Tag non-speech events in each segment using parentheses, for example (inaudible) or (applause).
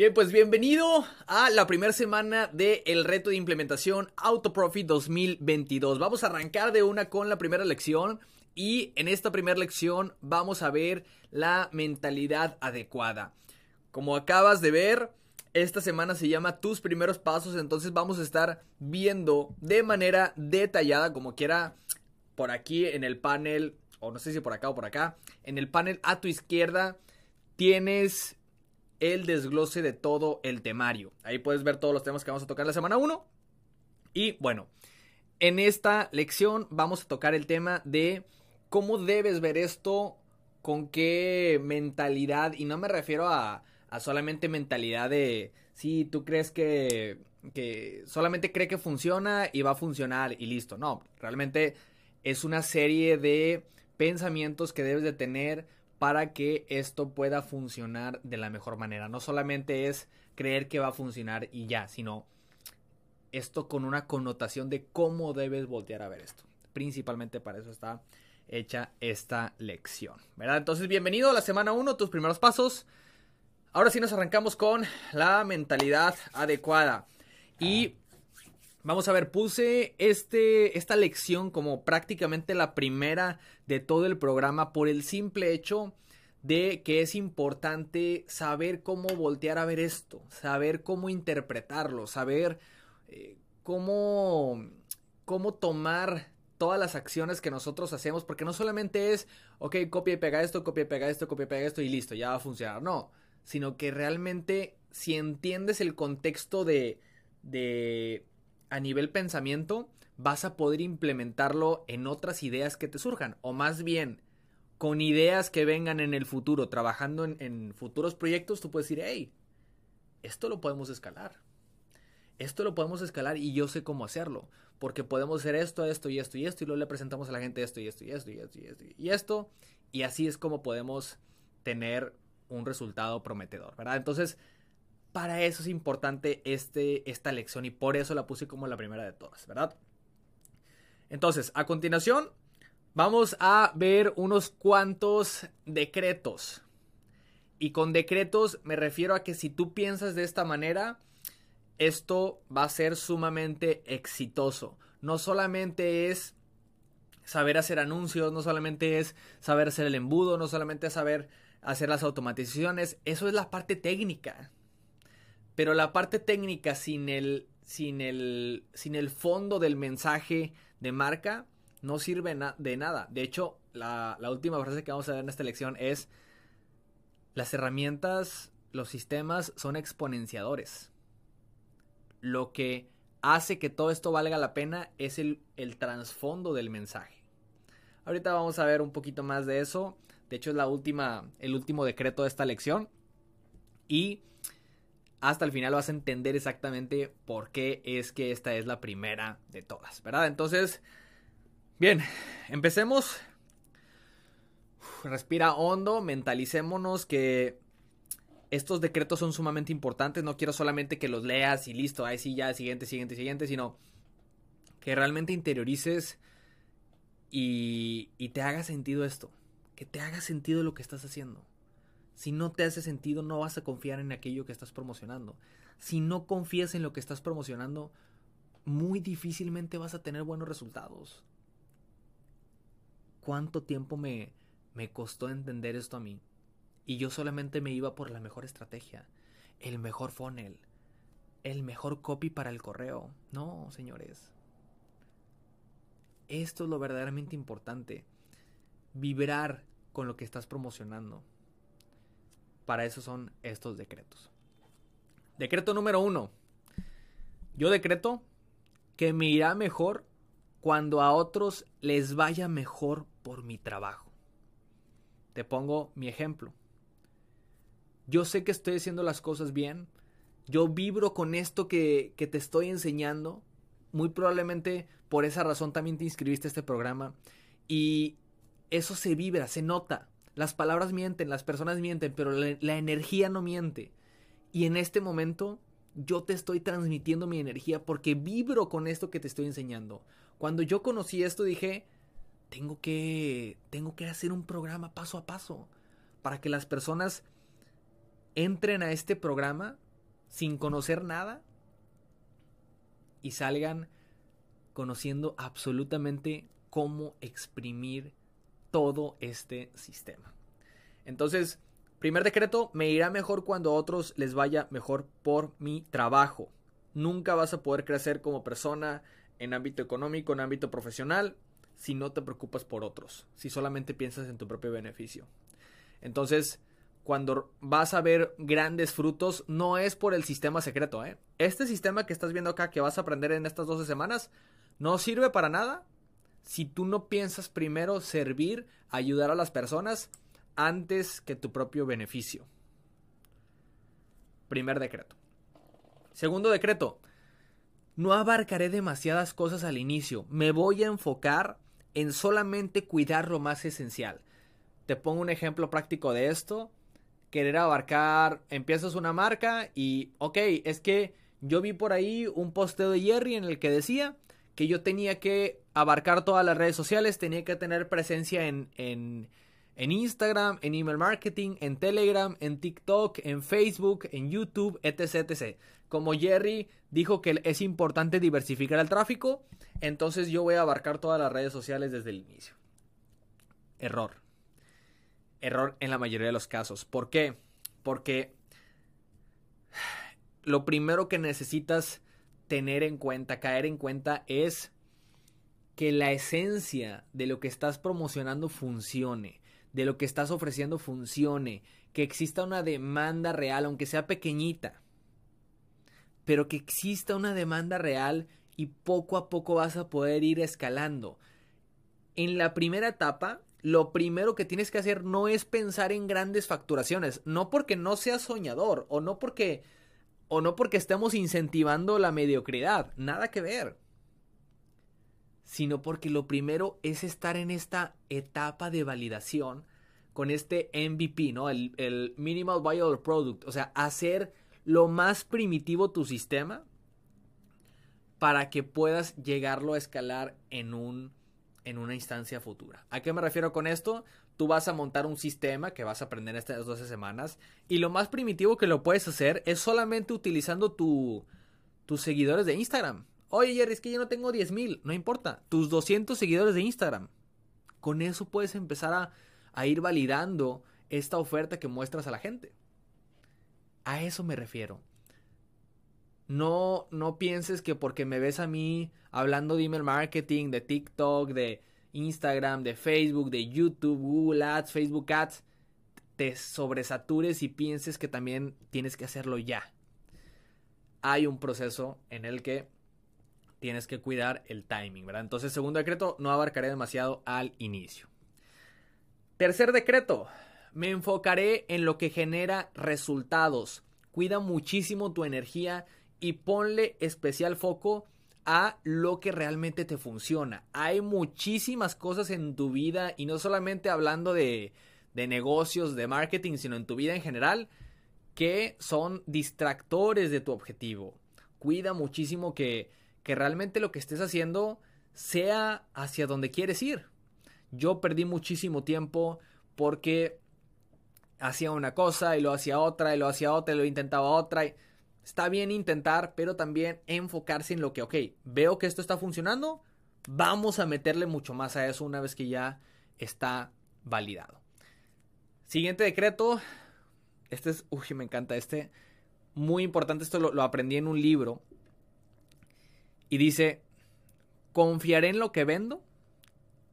Bien, pues bienvenido a la primera semana del el reto de implementación AutoProfit 2022. Vamos a arrancar de una con la primera lección y en esta primera lección vamos a ver la mentalidad adecuada. Como acabas de ver, esta semana se llama tus primeros pasos, entonces vamos a estar viendo de manera detallada, como quiera, por aquí en el panel, o no sé si por acá o por acá, en el panel a tu izquierda tienes el desglose de todo el temario. Ahí puedes ver todos los temas que vamos a tocar la semana 1. Y bueno, en esta lección vamos a tocar el tema de cómo debes ver esto, con qué mentalidad, y no me refiero a, solamente mentalidad de, si tú crees que, que solamente cree que funciona y va a funcionar y listo. No, realmente es una serie de pensamientos que debes de tener para que esto pueda funcionar de la mejor manera. No solamente es creer que va a funcionar y ya, sino esto con una connotación de cómo debes voltear a ver esto. Principalmente para eso está hecha esta lección, ¿verdad? Entonces, bienvenido a la semana 1, tus primeros pasos. Ahora sí nos arrancamos con la mentalidad adecuada. Y Vamos a ver, puse este, esta lección como prácticamente la primera de todo el programa por el simple hecho de que es importante saber cómo voltear a ver esto, saber cómo interpretarlo, saber eh, cómo, cómo tomar todas las acciones que nosotros hacemos, porque no solamente es, ok, copia y pega esto, copia y pega esto, copia y pega esto y listo, ya va a funcionar, no, sino que realmente si entiendes el contexto de, de a nivel pensamiento, vas a poder implementarlo en otras ideas que te surjan. O más bien, con ideas que vengan en el futuro, trabajando en, futuros proyectos, tú puedes decir, hey, esto lo podemos escalar. Esto lo podemos escalar y yo sé cómo hacerlo. Porque podemos hacer esto, esto y esto y esto. Y luego le presentamos a la gente esto y esto y esto y esto y esto y esto. Y así es como podemos tener un resultado prometedor, ¿verdad? Entonces, para eso es importante este, esta lección y por eso la puse como la primera de todas, ¿verdad? Entonces, a continuación, vamos a ver unos cuantos decretos. Y con decretos me refiero a que si tú piensas de esta manera, esto va a ser sumamente exitoso. No solamente es saber hacer anuncios, no solamente es saber hacer el embudo, no solamente es saber hacer las automatizaciones, eso es la parte técnica. Pero la parte técnica sin el, sin el, sin el fondo del mensaje de marca no sirve de nada. De hecho, la, la última frase que vamos a ver en esta lección es, las herramientas, los sistemas son exponenciadores. Lo que hace que todo esto valga la pena es el, el trasfondo del mensaje. Ahorita vamos a ver un poquito más de eso. De hecho, es la última, el último decreto de esta lección. Y hasta el final vas a entender exactamente por qué es que esta es la primera de todas, ¿verdad? Entonces, bien, empecemos. respira hondo, mentalicémonos que estos decretos son sumamente importantes. No quiero solamente que los leas y listo, ahí sí, ya, siguiente, siguiente, siguiente, sino que realmente interiorices y, y te haga sentido esto. Que te haga sentido lo que estás haciendo. Si no te hace sentido, no vas a confiar en aquello que estás promocionando. Si no confías en lo que estás promocionando, muy difícilmente vas a tener buenos resultados. ¿Cuánto tiempo me, me costó entender esto a mí? Y yo solamente me iba por la mejor estrategia, el mejor funnel, el mejor copy para el correo. No, señores. Esto es lo verdaderamente importante. Vibrar con lo que estás promocionando. Para eso son estos decretos. Decreto número uno. Yo decreto que me irá mejor cuando a otros les vaya mejor por mi trabajo. Te pongo mi ejemplo. Yo sé que estoy haciendo las cosas bien. Yo vibro con esto que, que te estoy enseñando. Muy probablemente por esa razón también te inscribiste a este programa. Y eso se vibra, se nota. Las palabras mienten, las personas mienten, pero la, energía no miente. Y en este momento yo te estoy transmitiendo mi energía porque vibro con esto que te estoy enseñando. Cuando yo conocí esto dije, tengo que tengo que hacer un programa paso a paso para que las personas entren a este programa sin conocer nada y salgan conociendo absolutamente cómo exprimir todo este sistema. Entonces, primer decreto, me irá mejor cuando a otros les vaya mejor por mi trabajo. Nunca vas a poder crecer como persona en ámbito económico, en ámbito profesional, si no te preocupas por otros, si solamente piensas en tu propio beneficio. Entonces, cuando vas a ver grandes frutos, no es por el sistema secreto. ¿eh? Este sistema que estás viendo acá, que vas a aprender en estas 12 semanas, no sirve para nada si tú no piensas primero servir, ayudar a las personas antes que tu propio beneficio. Primer decreto. Segundo decreto. No abarcaré demasiadas cosas al inicio. Me voy a enfocar en solamente cuidar lo más esencial. Te pongo un ejemplo práctico de esto. Querer abarcar, empiezas una marca y, ok, es que yo vi por ahí un posteo de Jerry en el que decía que yo tenía que abarcar todas las redes sociales, tenía que tener presencia en, en, en, Instagram, en email marketing, en Telegram, en TikTok, en Facebook, en YouTube, etc, etc. Como Jerry dijo que es importante diversificar el tráfico, entonces yo voy a abarcar todas las redes sociales desde el inicio. Error. Error en la mayoría de los casos. ¿Por qué? Porque lo primero que necesitas tener en cuenta, caer en cuenta es que la esencia de lo que estás promocionando funcione, de lo que estás ofreciendo funcione, que exista una demanda real, aunque sea pequeñita, pero que exista una demanda real y poco a poco vas a poder ir escalando. En la primera etapa, lo primero que tienes que hacer no es pensar en grandes facturaciones, no porque no seas soñador o no porque o no porque estemos incentivando la mediocridad, nada que ver. Sino porque lo primero es estar en esta etapa de validación con este MVP, ¿no? El, Minimal Viable Product. O sea, hacer lo más primitivo tu sistema para que puedas llegarlo a escalar en un en una instancia futura. ¿A qué me refiero con esto? Tú vas a montar un sistema que vas a aprender estas 12 semanas y lo más primitivo que lo puedes hacer es solamente utilizando tu, tus seguidores de Instagram. Oye, Jerry, es que yo no tengo 10 mil. No importa. Tus 200 seguidores de Instagram. Con eso puedes empezar a, a ir validando esta oferta que muestras a la gente. A eso me refiero. No, no pienses que porque me ves a mí hablando de email marketing, de TikTok, de Instagram, de Facebook, de YouTube, Google Ads, Facebook Ads, te sobresatures y pienses que también tienes que hacerlo ya. Hay un proceso en el que tienes que cuidar el timing, ¿verdad? Entonces, segundo decreto, no abarcaré demasiado al inicio. Tercer decreto, me enfocaré en lo que genera resultados. Cuida muchísimo tu energía y ponle especial foco a lo que realmente te funciona. Hay muchísimas cosas en tu vida y no solamente hablando de, de negocios, de marketing, sino en tu vida en general que son distractores de tu objetivo. Cuida muchísimo que, que realmente lo que estés haciendo sea hacia donde quieres ir. Yo perdí muchísimo tiempo porque hacía una cosa y lo hacía otra y lo hacía otra y lo intentaba otra. Y Está bien intentar, pero también enfocarse en lo que, ok, veo que esto está funcionando, vamos a meterle mucho más a eso una vez que ya está validado. Siguiente decreto, este es, uy, me encanta este, muy importante, esto lo, lo aprendí en un libro, y dice, ¿confiaré en lo que vendo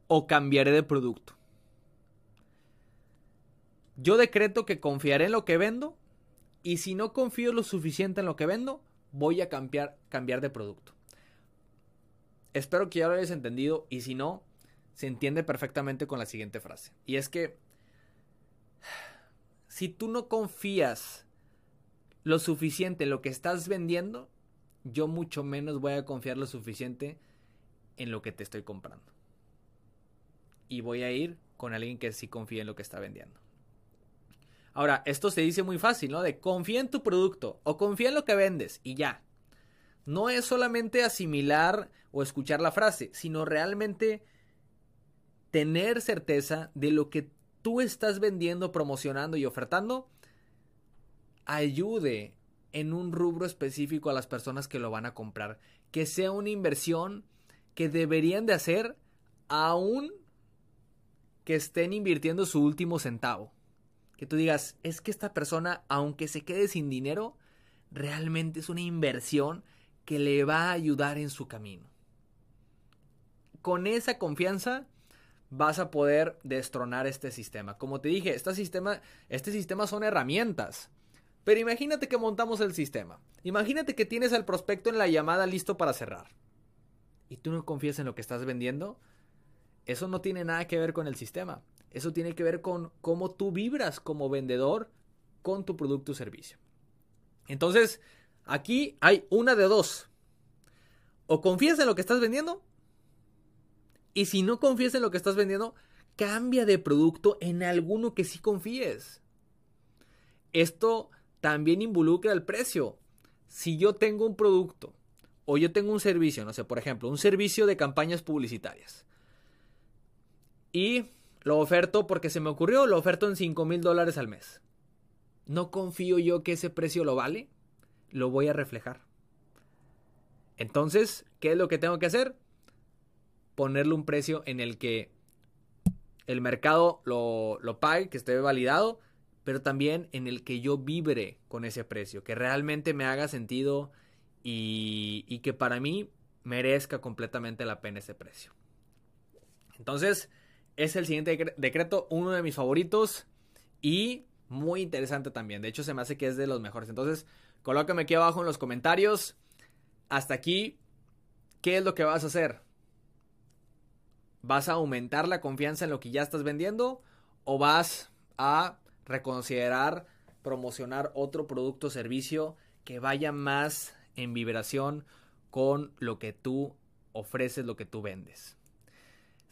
o cambiaré de producto? Yo decreto que confiaré en lo que vendo y si no confío lo suficiente en lo que vendo, voy a cambiar, cambiar de producto. Espero que ya lo hayas entendido y si no, se entiende perfectamente con la siguiente frase. Y es que (sighs) si tú no confías lo suficiente en lo que estás vendiendo, yo mucho menos voy a confiar lo suficiente en lo que te estoy comprando. Y voy a ir con alguien que sí confía en lo que está vendiendo. Ahora, esto se dice muy fácil, ¿no? De confía en tu producto o confía en lo que vendes y ya. No es solamente asimilar o escuchar la frase, sino realmente tener certeza de lo que tú estás vendiendo, promocionando y ofertando ayude en un rubro específico a las personas que lo van a comprar. Que sea una inversión que deberían de hacer aún que estén invirtiendo su último centavo. Que tú digas, es que esta persona, aunque se quede sin dinero, realmente es una inversión que le va a ayudar en su camino. Con esa confianza vas a poder destronar este sistema. Como te dije, este sistema, este sistema son herramientas. Pero imagínate que montamos el sistema. Imagínate que tienes al prospecto en la llamada listo para cerrar. Y tú no confías en lo que estás vendiendo. Eso no tiene nada que ver con el sistema. Eso tiene que ver con cómo tú vibras como vendedor con tu producto o servicio. Entonces, aquí hay una de dos. O confías en lo que estás vendiendo. Y si no confías en lo que estás vendiendo, cambia de producto en alguno que sí confíes. Esto también involucra el precio. Si yo tengo un producto o yo tengo un servicio, no sé, por ejemplo, un servicio de campañas publicitarias y lo oferto porque se me ocurrió, lo oferto en 5 mil dólares al mes. No confío yo que ese precio lo vale, lo voy a reflejar. Entonces, ¿qué es lo que tengo que hacer? Ponerle un precio en el que el mercado lo, lo pague, que esté validado, pero también en el que yo vibre con ese precio, que realmente me haga sentido y, y que para mí merezca completamente la pena ese precio. Entonces, es el siguiente decreto, uno de mis favoritos y muy interesante también. De hecho, se me hace que es de los mejores. Entonces, colócame aquí abajo en los comentarios. Hasta aquí, ¿qué es lo que vas a hacer? ¿Vas a aumentar la confianza en lo que ya estás vendiendo? ¿O vas a reconsiderar promocionar otro producto o servicio que vaya más en vibración con lo que tú ofreces, lo que tú vendes.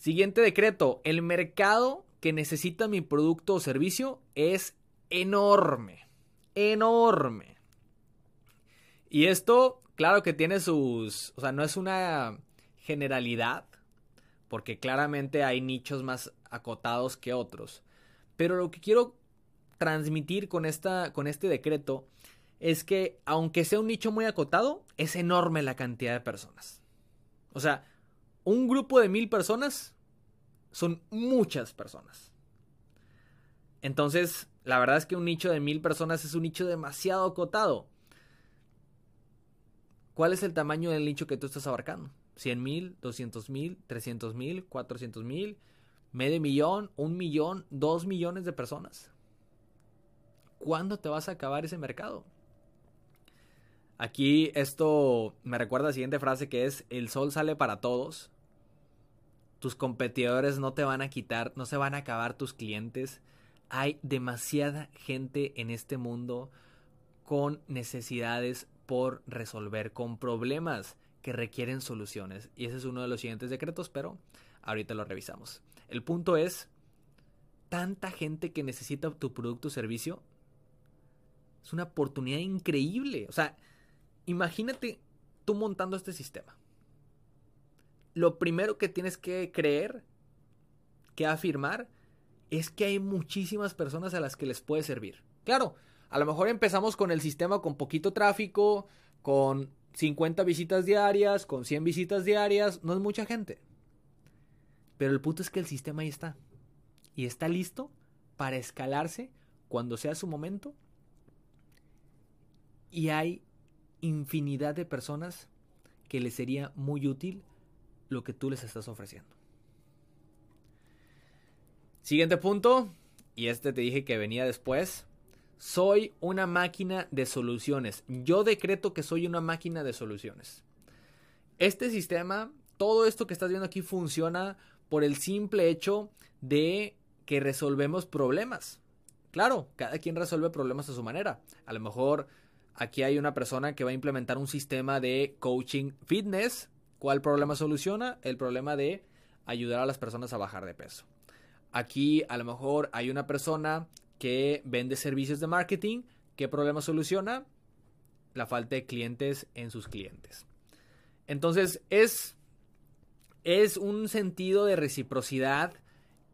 Siguiente decreto, el mercado que necesita mi producto o servicio es enorme, enorme. Y esto, claro que tiene sus, o sea, no es una generalidad, porque claramente hay nichos más acotados que otros. Pero lo que quiero transmitir con, esta, con este decreto es que, aunque sea un nicho muy acotado, es enorme la cantidad de personas. O sea, un grupo de mil personas son muchas personas. Entonces, la verdad es que un nicho de mil personas es un nicho demasiado acotado. ¿Cuál es el tamaño del nicho que tú estás abarcando? ¿100 mil? ¿200 mil? ¿300 mil? ¿400 mil? ¿Medio millón? ¿Un millón? ¿Dos millones de personas? ¿Cuándo te vas a acabar ese mercado? Aquí esto me recuerda a la siguiente frase que es, el sol sale para todos. Tus competidores no te van a quitar, no se van a acabar tus clientes. Hay demasiada gente en este mundo con necesidades por resolver, con problemas que requieren soluciones. Y ese es uno de los siguientes decretos, pero ahorita lo revisamos. El punto es, tanta gente que necesita tu producto o servicio, es una oportunidad increíble. O sea, imagínate tú montando este sistema. Lo primero que tienes que creer, que afirmar, es que hay muchísimas personas a las que les puede servir. Claro, a lo mejor empezamos con el sistema con poquito tráfico, con 50 visitas diarias, con 100 visitas diarias, no es mucha gente. Pero el punto es que el sistema ahí está. Y está listo para escalarse cuando sea su momento y hay infinidad de personas que les sería muy útil lo que tú les estás ofreciendo. Siguiente punto, y este te dije que venía después. Soy una máquina de soluciones. Yo decreto que soy una máquina de soluciones. Este sistema, todo esto que estás viendo aquí funciona por el simple hecho de que resolvemos problemas. Claro, cada quien resuelve problemas a su manera. A lo mejor Aquí hay una persona que va a implementar un sistema de coaching fitness. ¿Cuál problema soluciona? El problema de ayudar a las personas a bajar de peso. Aquí a lo mejor hay una persona que vende servicios de marketing. ¿Qué problema soluciona? La falta de clientes en sus clientes. Entonces es, es un sentido de reciprocidad.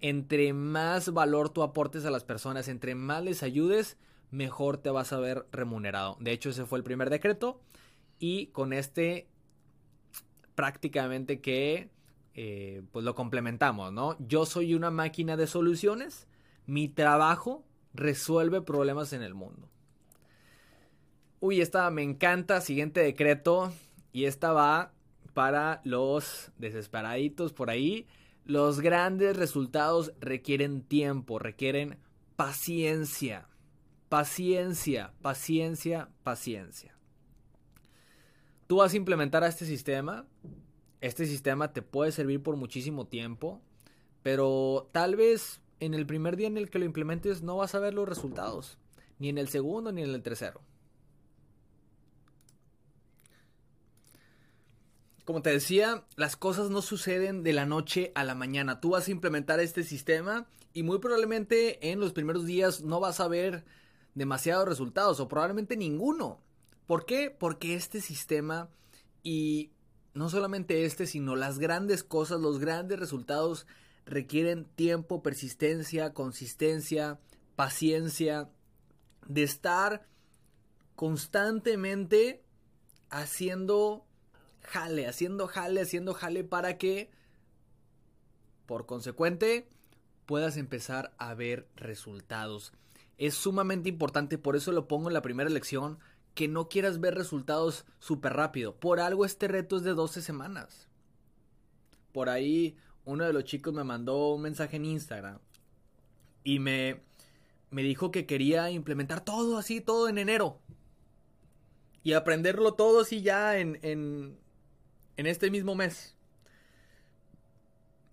Entre más valor tú aportes a las personas, entre más les ayudes, mejor te vas a ver remunerado. De hecho, ese fue el primer decreto y con este prácticamente que eh, pues lo complementamos, ¿no? Yo soy una máquina de soluciones, mi trabajo resuelve problemas en el mundo. Uy, esta me encanta, siguiente decreto, y esta va para los desesperaditos por ahí. Los grandes resultados requieren tiempo, requieren paciencia, paciencia, paciencia, paciencia. Tú vas a implementar a este sistema. Este sistema te puede servir por muchísimo tiempo, pero tal vez en el primer día en el que lo implementes no vas a ver los resultados, ni en el segundo ni en el tercero. Como te decía, las cosas no suceden de la noche a la mañana. Tú vas a implementar este sistema y muy probablemente en los primeros días no vas a ver demasiados resultados o probablemente ninguno. ¿Por qué? Porque este sistema y no solamente este, sino las grandes cosas, los grandes resultados requieren tiempo, persistencia, consistencia, paciencia, de estar constantemente haciendo jale, haciendo jale, haciendo jale para que, por consecuente, puedas empezar a ver resultados. Es sumamente importante, por eso lo pongo en la primera lección, que no quieras ver resultados súper rápido. Por algo este reto es de 12 semanas. Por ahí uno de los chicos me mandó un mensaje en Instagram y me, me dijo que quería implementar todo así, todo en enero. Y aprenderlo todo así ya en, en, en este mismo mes.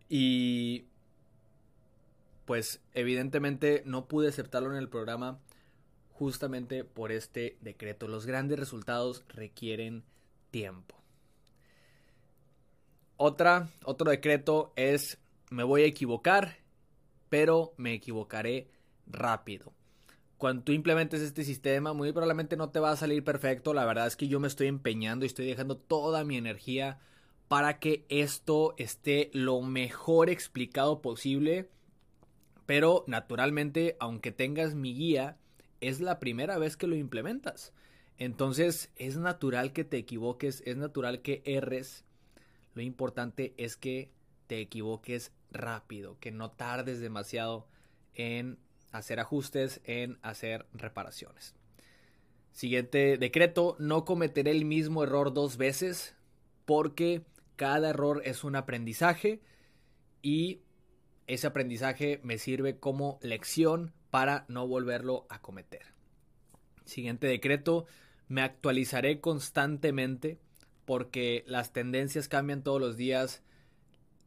Y pues evidentemente no pude aceptarlo en el programa justamente por este decreto. Los grandes resultados requieren tiempo. Otra, otro decreto es me voy a equivocar, pero me equivocaré rápido. Cuando tú implementes este sistema, muy probablemente no te va a salir perfecto. La verdad es que yo me estoy empeñando y estoy dejando toda mi energía para que esto esté lo mejor explicado posible. Pero naturalmente, aunque tengas mi guía, es la primera vez que lo implementas. Entonces es natural que te equivoques, es natural que erres lo importante es que te equivoques rápido, que no tardes demasiado en hacer ajustes, en hacer reparaciones. Siguiente decreto, no cometeré el mismo error dos veces porque cada error es un aprendizaje y ese aprendizaje me sirve como lección para no volverlo a cometer. Siguiente decreto, me actualizaré constantemente porque las tendencias cambian todos los días,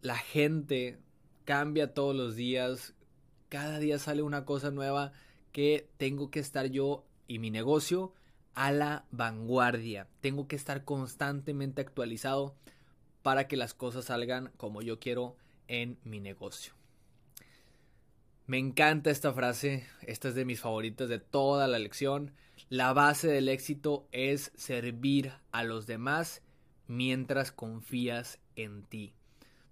la gente cambia todos los días, cada día sale una cosa nueva que tengo que estar yo y mi negocio a la vanguardia. Tengo que estar constantemente actualizado para que las cosas salgan como yo quiero en mi negocio. Me encanta esta frase, esta es de mis favoritas de toda la lección. La base del éxito es servir a los demás mientras confías en ti.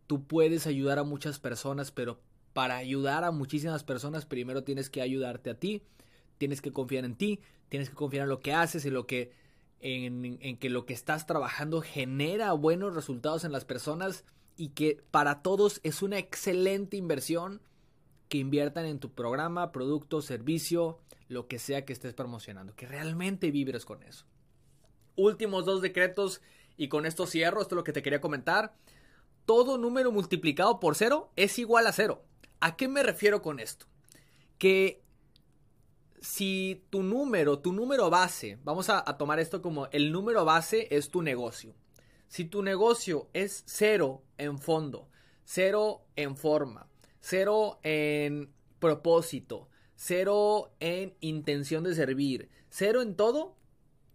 Tú puedes ayudar a muchas personas, pero para ayudar a muchísimas personas primero tienes que ayudarte a ti, tienes que confiar en ti, tienes que confiar en lo que haces, en lo que en, en que lo que estás trabajando genera buenos resultados en las personas y que para todos es una excelente inversión que inviertan en tu programa, producto, servicio, lo que sea que estés promocionando, que realmente vibres con eso. Últimos dos decretos y con esto cierro, esto es lo que te quería comentar. Todo número multiplicado por cero es igual a cero. ¿A qué me refiero con esto? Que si tu número, tu número base, vamos a, tomar esto como el número base es tu negocio. Si tu negocio es cero en fondo, cero en forma, cero en propósito, cero en intención de servir, cero en todo,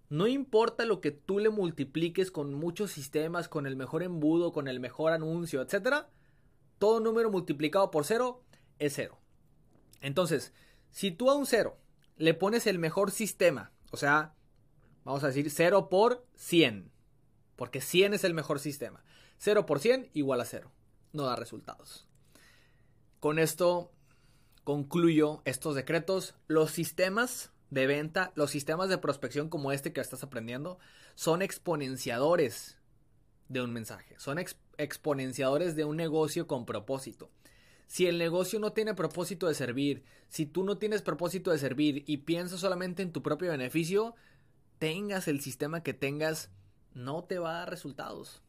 no importa lo que tú le multipliques con muchos sistemas, con el mejor embudo, con el mejor anuncio, etc. Todo número multiplicado por cero es cero. Entonces, si tú a un cero le pones el mejor sistema, o sea, vamos a decir 0 por 100, porque 100 es el mejor sistema. 0 por 100 igual a 0. No da resultados. Con esto concluyo estos decretos. Los sistemas de venta, los sistemas de prospección como este que estás aprendiendo, son exponenciadores de un mensaje, son exponenciadores de un negocio con propósito. Si el negocio no tiene propósito de servir, si tú no tienes propósito de servir y piensas solamente en tu propio beneficio, tengas el sistema que tengas, no te va a dar resultados.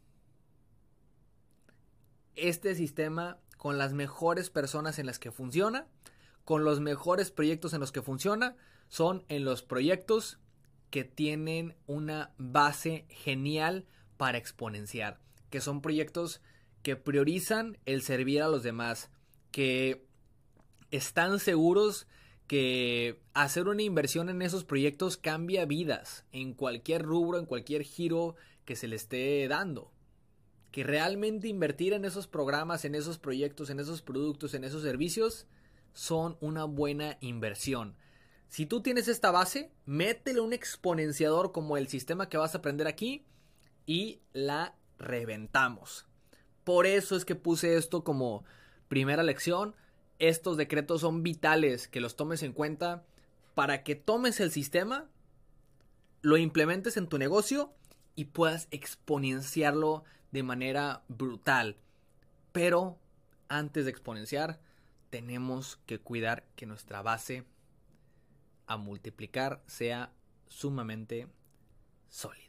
Este sistema con las mejores personas en las que funciona, con los mejores proyectos en los que funciona, son en los proyectos que tienen una base genial para exponenciar, que son proyectos que priorizan el servir a los demás, que están seguros que hacer una inversión en esos proyectos cambia vidas en cualquier rubro, en cualquier giro que se le esté dando. Que realmente invertir en esos programas, en esos proyectos, en esos productos, en esos servicios, son una buena inversión. Si tú tienes esta base, métele un exponenciador como el sistema que vas a aprender aquí y la reventamos. Por eso es que puse esto como primera lección. Estos decretos son vitales que los tomes en cuenta para que tomes el sistema, lo implementes en tu negocio y puedas exponenciarlo de manera brutal. Pero antes de exponenciar, tenemos que cuidar que nuestra base a multiplicar sea sumamente sólida.